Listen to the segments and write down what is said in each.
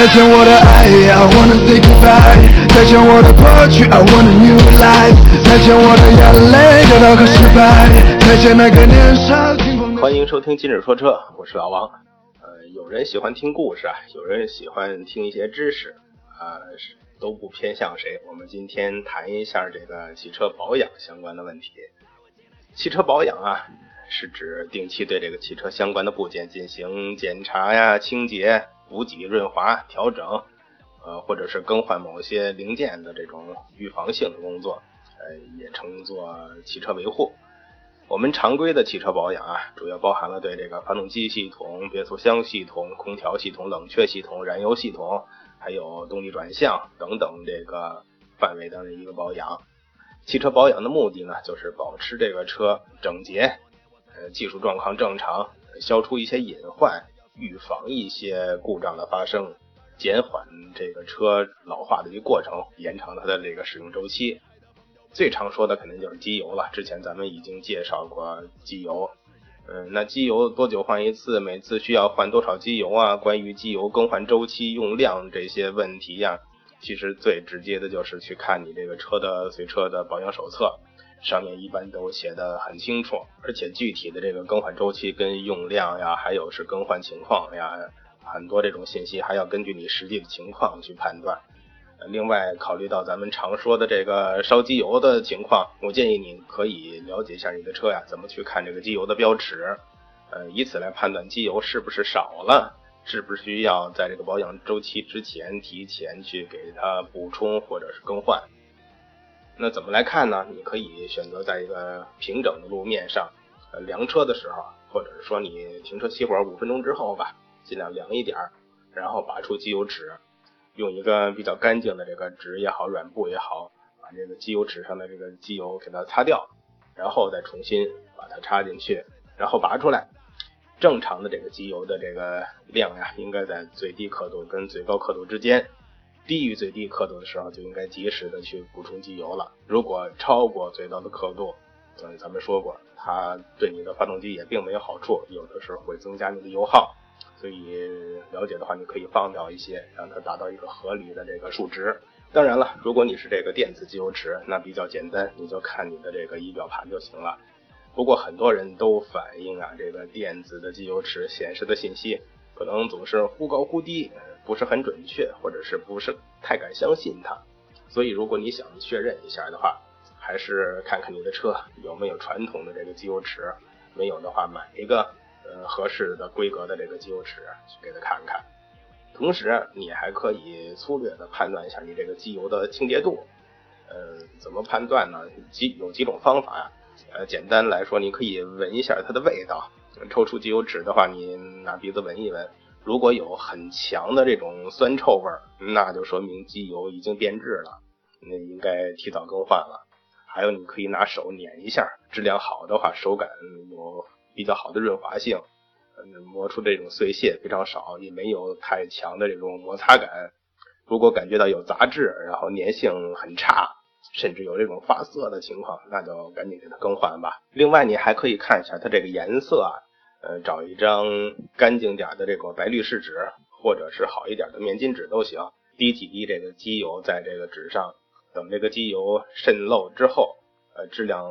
再见我的爱，I wanna say goodbye。再见我的过去，I want a new life。再见我的眼泪、跌倒和失败。再见那个年少轻狂。欢迎收听今日说车，我是老王。呃，有人喜欢听故事啊，有人喜欢听一些知识，啊、是都不偏向谁。我们今天谈一下这个汽车保养相关的问题。汽车保养啊，是指定期对这个汽车相关的部件进行检查呀、清洁、补给、润滑、调整，呃，或者是更换某些零件的这种预防性的工作，呃，也称作汽车维护。我们常规的汽车保养啊，主要包含了对这个发动机系统、变速箱系统、空调系统、冷却系统、燃油系统，还有动力转向等等这个范围的一个保养。汽车保养的目的呢，就是保持这个车整洁，呃，技术状况正常，消除一些隐患，预防一些故障的发生，减缓这个车老化的一个过程，延长它的这个使用周期。最常说的肯定就是机油了，之前咱们已经介绍过机油。嗯，那机油多久换一次？每次需要换多少机油啊？关于机油更换周期、用量这些问题呀、其实最直接的就是去看你这个车的随车的保养手册，上面一般都写的很清楚，而且具体的这个更换周期跟用量呀，还有是更换情况呀，很多这种信息还要根据你实际的情况去判断。另外，考虑到咱们常说的这个烧机油的情况，我建议你可以了解一下你的车呀，怎么去看这个机油的标尺，呃，以此来判断机油是不是少了，是不是需要在这个保养周期之前提前去给它补充或者是更换。那怎么来看呢？你可以选择在一个平整的路面上，呃，量车的时候，或者是说你停车熄火五分钟之后吧，尽量量一点儿，然后拔出机油尺，用一个比较干净的这个纸也好，软布也好，把这个机油尺上的这个机油给它擦掉，然后再重新把它插进去，然后拔出来。正常的这个机油的这个量呀，应该在最低刻度跟最高刻度之间。低于最低刻度的时候，就应该及时的去补充机油了。如果超过最高的刻度，嗯，咱们说过，它对你的发动机也并没有好处，有的时候会增加你的油耗。所以了解的话，你可以放掉一些，让它达到一个合理的这个数值。当然了，如果你是这个电子机油尺，那比较简单，你就看你的这个仪表盘就行了。不过很多人都反映啊，这个电子的机油尺显示的信息可能总是忽高忽低，不是很准确，或者是不是太敢相信它。所以如果你想确认一下的话，还是看看你的车有没有传统的这个机油尺，没有的话买一个呃合适的规格的这个机油尺去给它看看。同时，你还可以粗略的判断一下你这个机油的清洁度。呃，怎么判断呢？几有几种方法呀、呃，简单来说，你可以闻一下它的味道。抽出机油尺的话，你拿鼻子闻一闻，如果有很强的这种酸臭味儿，那就说明机油已经变质了，那应该提早更换了。还有，你可以拿手捻一下，质量好的话，手感有比较好的润滑性，磨出这种碎屑非常少，也没有太强的这种摩擦感。如果感觉到有杂质，然后粘性很差，甚至有这种发涩的情况，那就赶紧给它更换吧。另外，你还可以看一下它这个颜色啊，呃，找一张干净点的这个白滤试纸，或者是好一点的面巾纸都行，滴几滴这个机油在这个纸上，等这个机油渗漏之后，呃，质量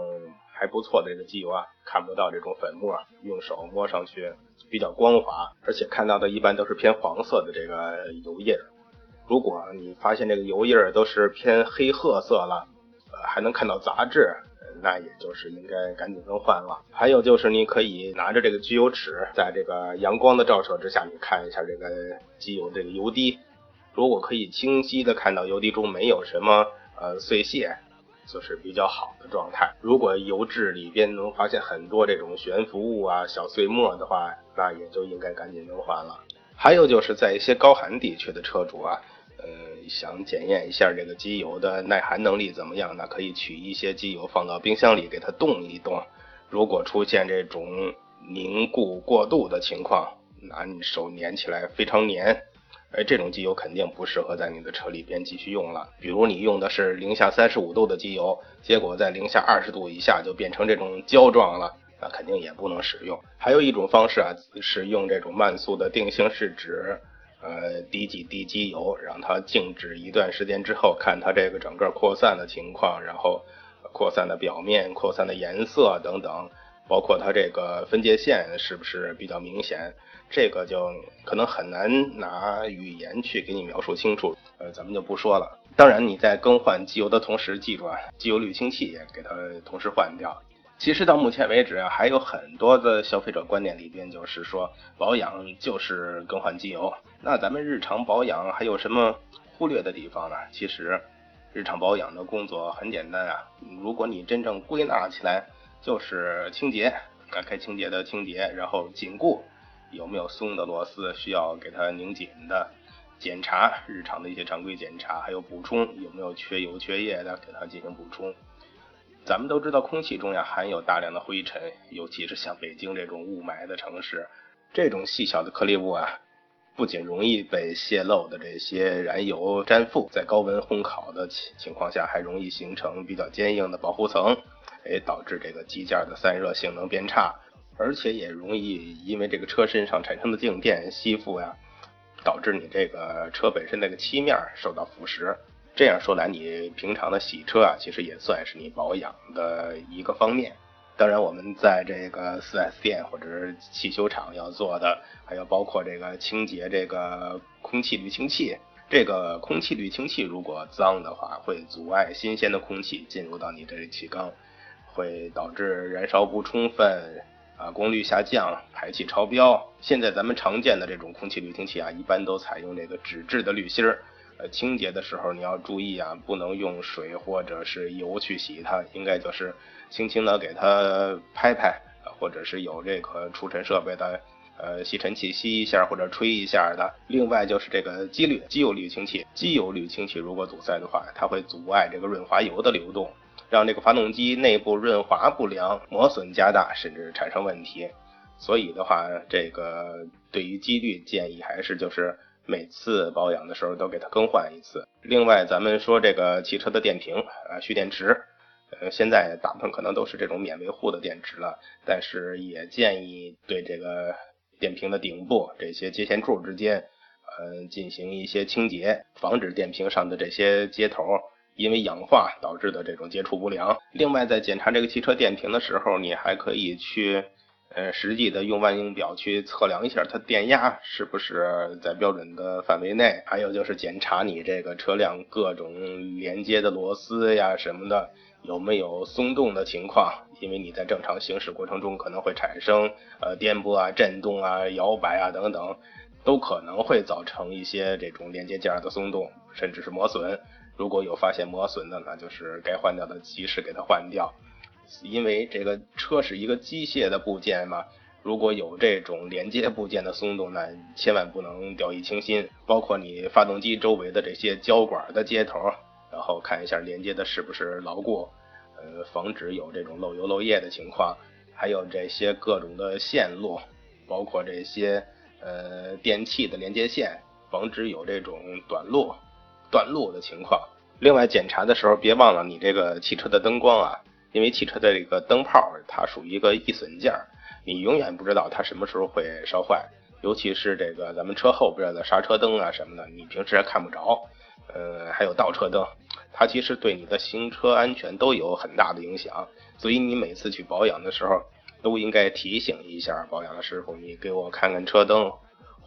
还不错的这个机油啊，看不到这种粉末，用手摸上去比较光滑，而且看到的一般都是偏黄色的这个油印。如果你发现这个油印都是偏黑褐色了，呃，还能看到杂质，那也就是应该赶紧更换了。还有就是你可以拿着这个机油尺，在这个阳光的照射之下，你看一下这个机油这个油滴，如果可以清晰的看到油滴中没有什么呃碎屑，就是比较好的状态。如果油质里边能发现很多这种悬浮物啊、小碎末的话，那也就应该赶紧更换了。还有就是在一些高寒地区的车主啊，呃，想检验一下这个机油的耐寒能力怎么样，那可以取一些机油放到冰箱里给它冻一冻。如果出现这种凝固过度的情况，那你手粘起来非常粘。而这种机油肯定不适合在你的车里边继续用了。比如你用的是零下三十五度的机油，结果在零下二十度以下就变成这种胶状了，那肯定也不能使用。还有一种方式啊，是用这种慢速的定型试纸，呃，滴几滴机油，让它静止一段时间之后，看它这个整个扩散的情况，然后扩散的表面、扩散的颜色等等，包括它这个分界线是不是比较明显。这个就可能很难拿语言去给你描述清楚，呃，咱们就不说了。当然，你在更换机油的同时，记住啊，机油滤清器也给它同时换掉。其实到目前为止啊，还有很多的消费者观念里边就是说，保养就是更换机油。那咱们日常保养还有什么忽略的地方呢？其实，日常保养的工作很简单啊。如果你真正归纳起来，就是清洁，啊，该清洁的清洁，然后紧固。有没有松的螺丝需要给它拧紧的？检查日常的一些常规检查，还有补充有没有缺油缺液的，给它进行补充。咱们都知道，空气中呀含有大量的灰尘，尤其是像北京这种雾霾的城市，这种细小的颗粒物啊，不仅容易被泄漏的这些燃油粘附，在高温烘烤的情情况下，还容易形成比较坚硬的保护层，哎，导致这个机件的散热性能变差。而且也容易因为这个车身上产生的静电吸附呀，导致你这个车本身那个漆面受到腐蚀。这样说来，你平常的洗车啊，其实也算是你保养的一个方面。当然，我们在这个 4S 店或者是汽修厂要做的，还有包括这个清洁这个空气滤清器。这个空气滤清器如果脏的话，会阻碍新鲜的空气进入到你这气缸，会导致燃烧不充分。啊，功率下降，排气超标。现在咱们常见的这种空气滤清器啊，一般都采用这个纸质的滤芯儿。呃，清洁的时候你要注意啊，不能用水或者是油去洗它，应该就是轻轻的给它拍拍，或者是有这个除尘设备的，呃，吸尘器吸一下或者吹一下的。另外就是这个机滤机油滤清器，机油滤清器如果堵塞的话，它会阻碍这个润滑油的流动。让这个发动机内部润滑不良，磨损加大，甚至产生问题。所以的话，这个对于机滤建议还是就是每次保养的时候都给它更换一次。另外，咱们说这个汽车的电瓶啊，蓄电池，呃，现在大部分可能都是这种免维护的电池了，但是也建议对这个电瓶的顶部这些接线柱之间，呃，进行一些清洁，防止电瓶上的这些接头。因为氧化导致的这种接触不良。另外，在检查这个汽车电瓶的时候，你还可以去，呃，实际的用万用表去测量一下它电压是不是在标准的范围内。还有就是检查你这个车辆各种连接的螺丝呀什么的有没有松动的情况。因为你在正常行驶过程中可能会产生呃颠簸啊、震动啊、摇摆啊等等，都可能会造成一些这种连接件的松动，甚至是磨损。如果有发现磨损的，那就是该换掉的及时给它换掉，因为这个车是一个机械的部件嘛，如果有这种连接部件的松动，那千万不能掉以轻心。包括你发动机周围的这些胶管的接头，然后看一下连接的是不是牢固，呃，防止有这种漏油漏液的情况。还有这些各种的线路，包括这些呃电器的连接线，防止有这种短路。断路的情况。另外，检查的时候别忘了你这个汽车的灯光啊，因为汽车的这个灯泡它属于一个易损件，你永远不知道它什么时候会烧坏。尤其是这个咱们车后边的刹车灯啊什么的，你平时还看不着。呃，还有倒车灯，它其实对你的行车安全都有很大的影响。所以你每次去保养的时候，都应该提醒一下保养的师傅，你给我看看车灯，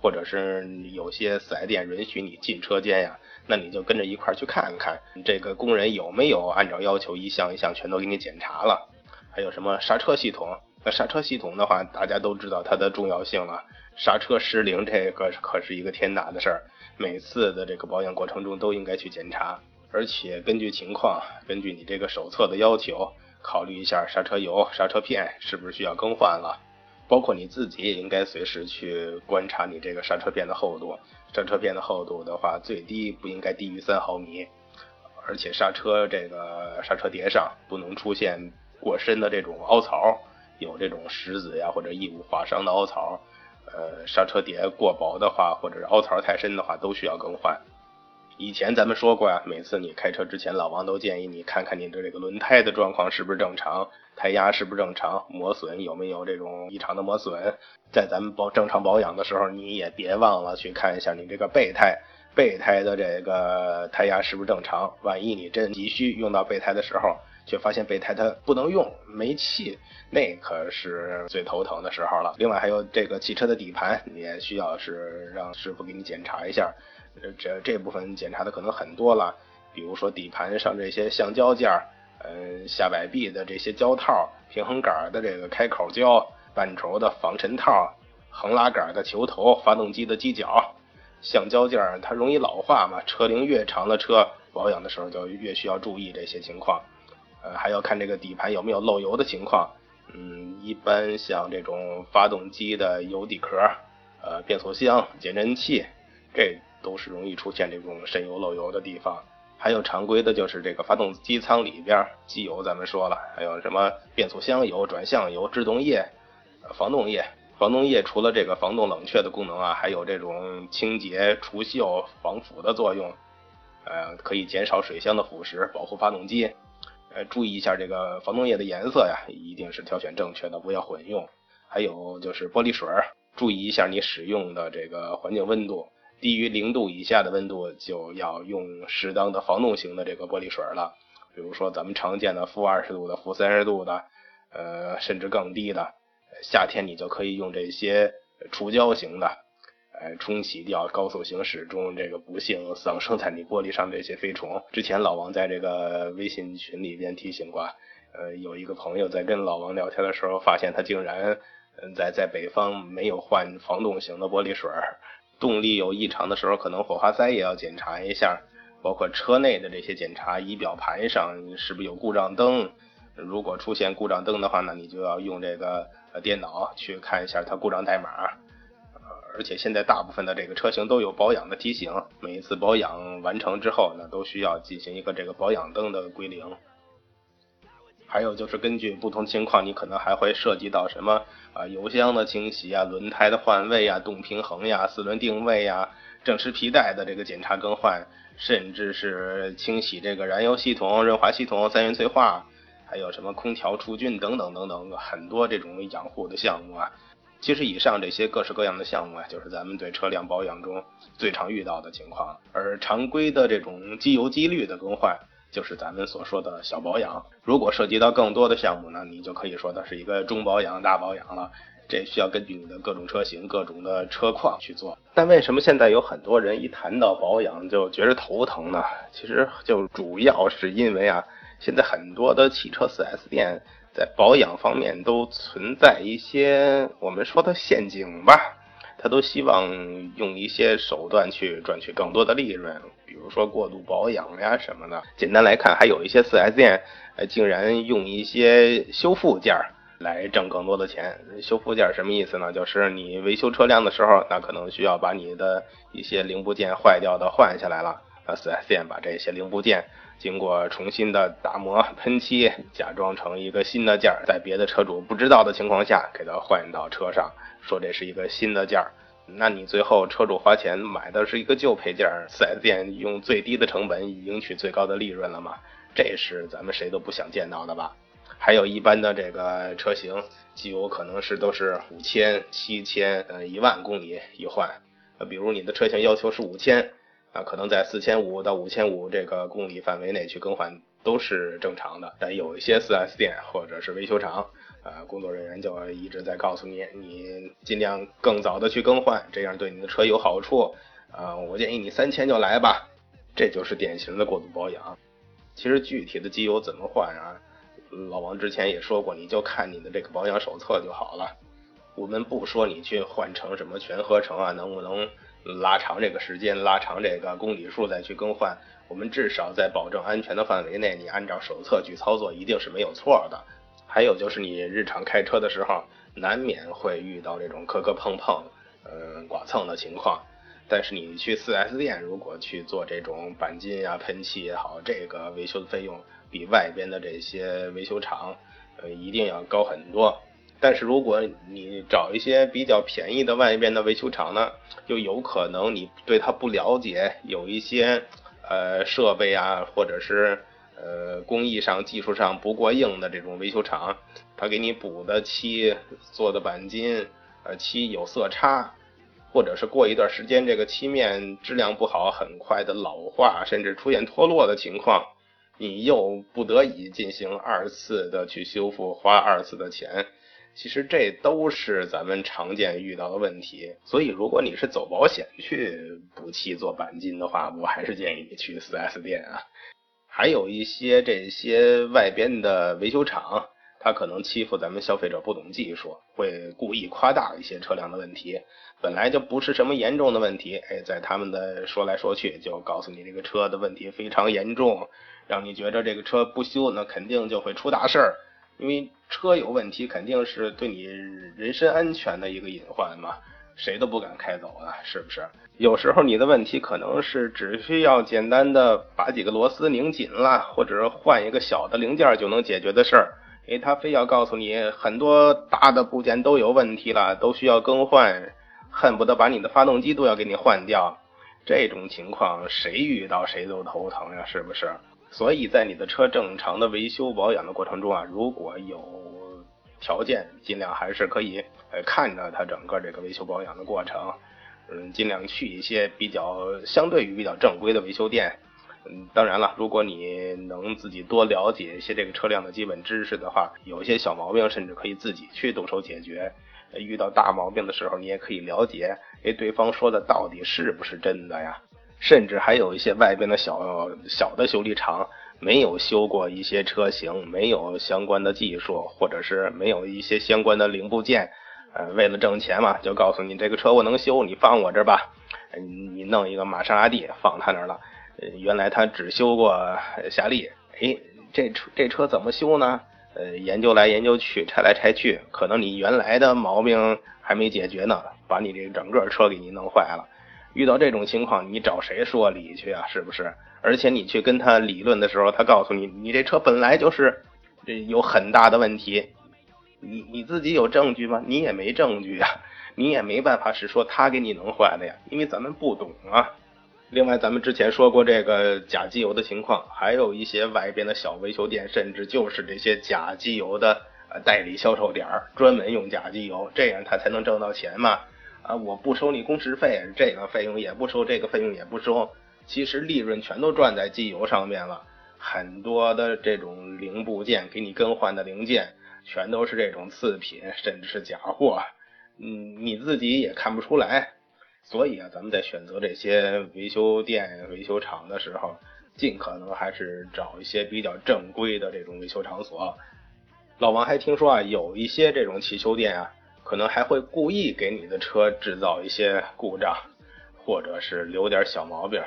或者是有些四 S 店允许你进车间呀。那你就跟着一块儿去看看，这个工人有没有按照要求一项一项全都给你检查了？还有什么刹车系统？那刹车系统的话，大家都知道它的重要性了。刹车失灵，这个可是一个天大的事儿。每次的这个保养过程中都应该去检查。而且根据情况，根据你这个手册的要求，考虑一下刹车油、刹车片是不是需要更换了。包括你自己也应该随时去观察你这个刹车片的厚度。刹车片的厚度的话，最低不应该低于三毫米，而且刹车这个刹车碟上不能出现过深的这种凹槽，有这种石子呀或者异物划伤的凹槽。呃，刹车碟过薄的话，或者是凹槽太深的话，都需要更换。以前咱们说过呀，每次你开车之前，老王都建议你看看你的这个轮胎的状况是不是正常，胎压是不是正常，磨损有没有这种异常的磨损。在咱们保正常保养的时候，你也别忘了去看一下你这个备胎，备胎的这个胎压是不是正常。万一你真急需用到备胎的时候，却发现备胎它不能用，没气，那可是最头疼的时候了。另外还有这个汽车的底盘，你也需要是让师傅给你检查一下。这这部分检查的可能很多了，比如说底盘上这些橡胶件儿，嗯，下摆臂的这些胶套，平衡杆的这个开口胶，半轴的防尘套，横拉杆的球头，发动机的机脚，橡胶件儿它容易老化嘛，车龄越长的车保养的时候就越需要注意这些情况，呃，还要看这个底盘有没有漏油的情况，嗯，一般像这种发动机的油底壳，呃，变速箱、减震器，这。都是容易出现这种渗油漏油的地方，还有常规的就是这个发动机舱里边机油，咱们说了，还有什么变速箱油、转向油、制动液、防冻液。防冻液除了这个防冻冷却的功能啊，还有这种清洁除锈防腐的作用，呃，可以减少水箱的腐蚀，保护发动机。呃，注意一下这个防冻液的颜色呀，一定是挑选正确的，不要混用。还有就是玻璃水，注意一下你使用的这个环境温度。低于零度以下的温度就要用适当的防冻型的这个玻璃水了，比如说咱们常见的负二十度的、负三十度的，呃，甚至更低的。夏天你就可以用这些除胶型的，呃，冲洗掉高速行驶中这个不幸丧生在你玻璃上这些飞虫。之前老王在这个微信群里边提醒过，呃，有一个朋友在跟老王聊天的时候，发现他竟然在在北方没有换防冻型的玻璃水。动力有异常的时候，可能火花塞也要检查一下，包括车内的这些检查，仪表盘上是不是有故障灯？如果出现故障灯的话呢，你就要用这个电脑去看一下它故障代码。而且现在大部分的这个车型都有保养的提醒，每一次保养完成之后呢，都需要进行一个这个保养灯的归零。还有就是根据不同情况，你可能还会涉及到什么啊油箱的清洗啊、轮胎的换位啊、动平衡呀、四轮定位呀、正时皮带的这个检查更换，甚至是清洗这个燃油系统、润滑系统、三元催化，还有什么空调除菌等等等等很多这种养护的项目啊。其实以上这些各式各样的项目啊，就是咱们对车辆保养中最常遇到的情况，而常规的这种机油机滤的更换。就是咱们所说的小保养，如果涉及到更多的项目呢，你就可以说它是一个中保养、大保养了。这需要根据你的各种车型、各种的车况去做。但为什么现在有很多人一谈到保养就觉着头疼呢？其实就主要是因为啊，现在很多的汽车 4S 店在保养方面都存在一些我们说的陷阱吧。他都希望用一些手段去赚取更多的利润，比如说过度保养呀什么的。简单来看，还有一些 4S 店，呃，竟然用一些修复件来挣更多的钱。修复件什么意思呢？就是你维修车辆的时候，那可能需要把你的一些零部件坏掉的换下来了，那 4S 店把这些零部件经过重新的打磨、喷漆，假装成一个新的件儿，在别的车主不知道的情况下，给它换到车上。说这是一个新的件儿，那你最后车主花钱买的是一个旧配件，4S 店用最低的成本赢取最高的利润了吗？这是咱们谁都不想见到的吧？还有一般的这个车型，机油可能是都是五千、七千、呃一万公里一换。呃，比如你的车型要求是五千，啊，可能在四千五到五千五这个公里范围内去更换都是正常的。但有一些 4S 店或者是维修厂。呃，工作人员就一直在告诉你，你尽量更早的去更换，这样对你的车有好处。啊，我建议你三千就来吧，这就是典型的过度保养。其实具体的机油怎么换啊？老王之前也说过，你就看你的这个保养手册就好了。我们不说你去换成什么全合成啊，能不能拉长这个时间，拉长这个公里数再去更换。我们至少在保证安全的范围内，你按照手册去操作，一定是没有错的。还有就是你日常开车的时候，难免会遇到这种磕磕碰碰、嗯剐蹭的情况。但是你去 4S 店，如果去做这种钣金呀、喷漆也好，这个维修的费用比外边的这些维修厂，呃，一定要高很多。但是如果你找一些比较便宜的外边的维修厂呢，就有可能你对它不了解，有一些呃设备啊，或者是呃工艺上、技术上不过硬的这种维修厂，他给你补的漆、做的钣金，呃漆有色差。或者是过一段时间，这个漆面质量不好，很快的老化，甚至出现脱落的情况，你又不得已进行二次的去修复，花二次的钱，其实这都是咱们常见遇到的问题。所以，如果你是走保险去补漆做钣金的话，我还是建议你去 4S 店啊。还有一些这些外边的维修厂。他可能欺负咱们消费者不懂技术，会故意夸大一些车辆的问题，本来就不是什么严重的问题，哎，在他们的说来说去，就告诉你这个车的问题非常严重，让你觉得这个车不修，那肯定就会出大事儿，因为车有问题，肯定是对你人身安全的一个隐患嘛，谁都不敢开走啊，是不是？有时候你的问题可能是只需要简单的把几个螺丝拧紧了，或者是换一个小的零件就能解决的事儿。诶，他非要告诉你很多大的部件都有问题了，都需要更换，恨不得把你的发动机都要给你换掉。这种情况谁遇到谁都头疼呀，是不是？所以在你的车正常的维修保养的过程中啊，如果有条件，尽量还是可以呃看着它整个这个维修保养的过程，嗯，尽量去一些比较相对于比较正规的维修店。嗯，当然了，如果你能自己多了解一些这个车辆的基本知识的话，有一些小毛病甚至可以自己去动手解决。遇到大毛病的时候，你也可以了解，哎，对方说的到底是不是真的呀？甚至还有一些外边的小小的修理厂，没有修过一些车型，没有相关的技术，或者是没有一些相关的零部件，呃，为了挣钱嘛，就告诉你这个车我能修，你放我这儿吧。你弄一个玛莎拉蒂放他那儿了。原来他只修过夏利，哎，这车这车怎么修呢？呃，研究来研究去，拆来拆去，可能你原来的毛病还没解决呢，把你这整个车给你弄坏了。遇到这种情况，你找谁说理去啊？是不是？而且你去跟他理论的时候，他告诉你，你这车本来就是这有很大的问题，你你自己有证据吗？你也没证据啊，你也没办法是说他给你弄坏的呀，因为咱们不懂啊。另外，咱们之前说过这个假机油的情况，还有一些外边的小维修店，甚至就是这些假机油的代理销售点，专门用假机油，这样他才能挣到钱嘛。啊，我不收你工时费，这个费用也不收，这个费用也不收，其实利润全都赚在机油上面了。很多的这种零部件给你更换的零件，全都是这种次品，甚至是假货，嗯，你自己也看不出来。所以啊，咱们在选择这些维修店、维修厂的时候，尽可能还是找一些比较正规的这种维修场所。老王还听说啊，有一些这种汽修店啊，可能还会故意给你的车制造一些故障，或者是留点小毛病，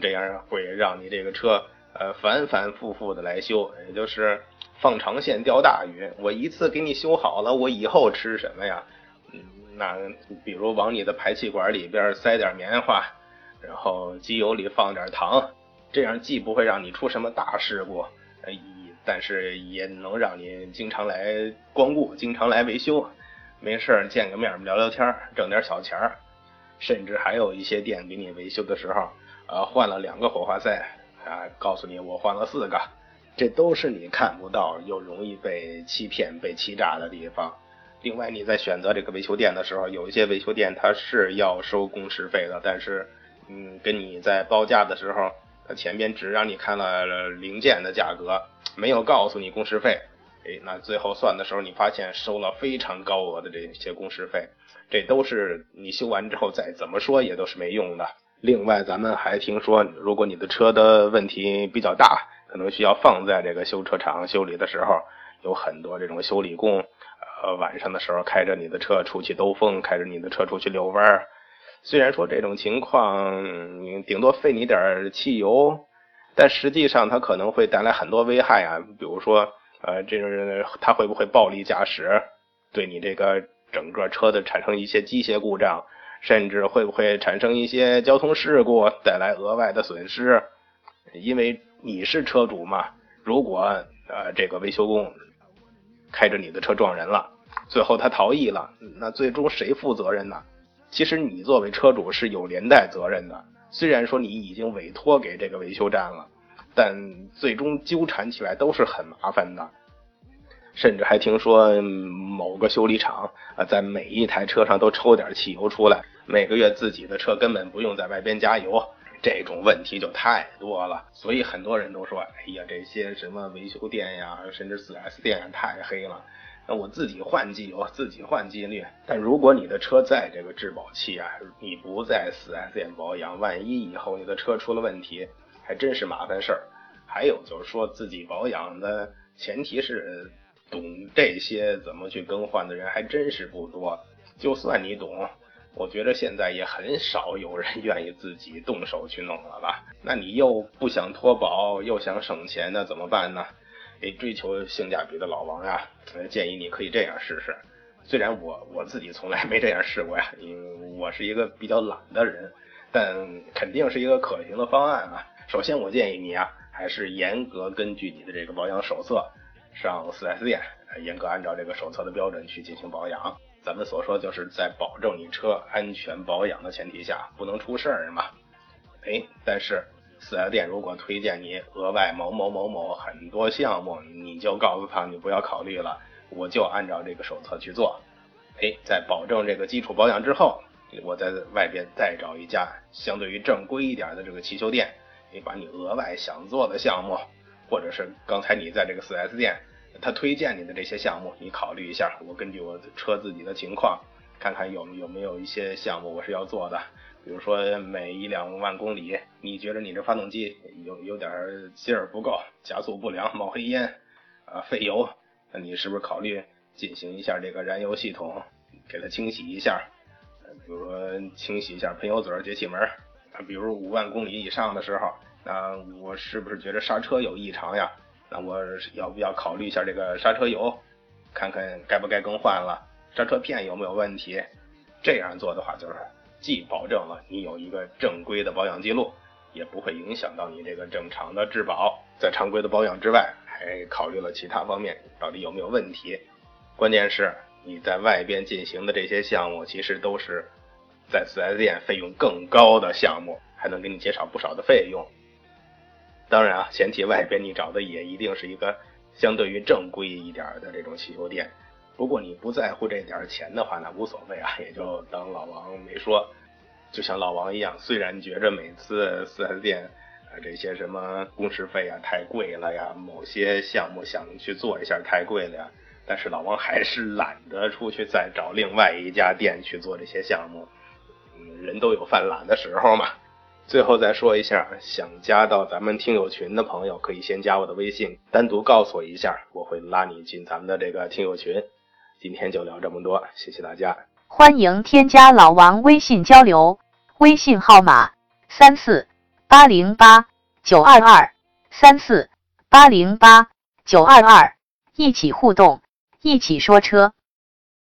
这样会让你这个车呃反反复复的来修，也就是放长线钓大鱼。我一次给你修好了，我以后吃什么呀？嗯那比如往你的排气管里边塞点棉花，然后机油里放点糖，这样既不会让你出什么大事故，呃，但是也能让你经常来光顾，经常来维修，没事见个面聊聊天，挣点小钱儿。甚至还有一些店给你维修的时候，呃，换了两个火花塞，啊，告诉你我换了四个，这都是你看不到又容易被欺骗、被欺诈的地方。另外，你在选择这个维修店的时候，有一些维修店它是要收工时费的，但是，嗯，跟你在报价的时候，它前边只让你看了零件的价格，没有告诉你工时费。哎，那最后算的时候，你发现收了非常高额的这些工时费，这都是你修完之后再怎么说也都是没用的。另外，咱们还听说，如果你的车的问题比较大，可能需要放在这个修车厂修理的时候，有很多这种修理工。呃，晚上的时候开着你的车出去兜风，开着你的车出去遛弯儿，虽然说这种情况顶多费你点汽油，但实际上它可能会带来很多危害啊，比如说呃，这种人他会不会暴力驾驶，对你这个整个车的产生一些机械故障，甚至会不会产生一些交通事故，带来额外的损失？因为你是车主嘛，如果呃这个维修工开着你的车撞人了，最后他逃逸了，那最终谁负责任呢？其实你作为车主是有连带责任的。虽然说你已经委托给这个维修站了，但最终纠缠起来都是很麻烦的。甚至还听说某个修理厂啊，在每一台车上都抽点汽油出来，每个月自己的车根本不用在外边加油。这种问题就太多了，所以很多人都说：“哎呀，这些什么维修店呀，甚至 4S 店，太黑了。”那我自己换机油，自己换机滤。但如果你的车在这个质保期啊，你不在 4S 店保养，万一以后你的车出了问题，还真是麻烦事儿。还有就是说自己保养的前提是懂这些怎么去更换的人还真是不多。就算你懂，我觉得现在也很少有人愿意自己动手去弄了吧？那你又不想脱保，又想省钱，那怎么办呢？诶，追求性价比的老王呀，建议你可以这样试试。虽然我我自己从来没这样试过呀，因为我是一个比较懒的人，但肯定是一个可行的方案啊。首先，我建议你啊，还是严格根据你的这个保养手册，上 4S 店，严格按照这个手册的标准去进行保养。咱们所说就是在保证你车安全保养的前提下，不能出事儿嘛。哎，但是。四 S 店如果推荐你额外某某某某很多项目，你就告诉他你不要考虑了，我就按照这个手册去做。哎，在保证这个基础保养之后，我在外边再找一家相对于正规一点的这个汽修店，你把你额外想做的项目，或者是刚才你在这个四 S 店他推荐你的这些项目，你考虑一下。我根据我车自己的情况，看看有有没有一些项目我是要做的。比如说每一两万公里，你觉得你这发动机有有点劲儿不够，加速不良，冒黑烟，啊，费油，那你是不是考虑进行一下这个燃油系统，给它清洗一下？比如说清洗一下喷油嘴、节气门。比如五万公里以上的时候，那我是不是觉得刹车有异常呀？那我要不要考虑一下这个刹车油，看看该不该更换了？刹车片有没有问题？这样做的话就是。既保证了你有一个正规的保养记录，也不会影响到你这个正常的质保。在常规的保养之外，还考虑了其他方面，到底有没有问题？关键是你在外边进行的这些项目，其实都是在 4S 店费用更高的项目，还能给你减少不少的费用。当然啊，前提外边你找的也一定是一个相对于正规一点的这种汽修店。如果你不在乎这点钱的话，那无所谓啊，也就当老王没说。就像老王一样，虽然觉着每次 4S 店啊这些什么工时费啊太贵了呀，某些项目想去做一下太贵了呀，但是老王还是懒得出去再找另外一家店去做这些项目。嗯，人都有犯懒的时候嘛。最后再说一下，想加到咱们听友群的朋友，可以先加我的微信，单独告诉我一下，我会拉你进咱们的这个听友群。今天就聊这么多，谢谢大家。欢迎添加老王微信交流，微信号码三四八零八九二二三四八零八九二二，一起互动，一起说车。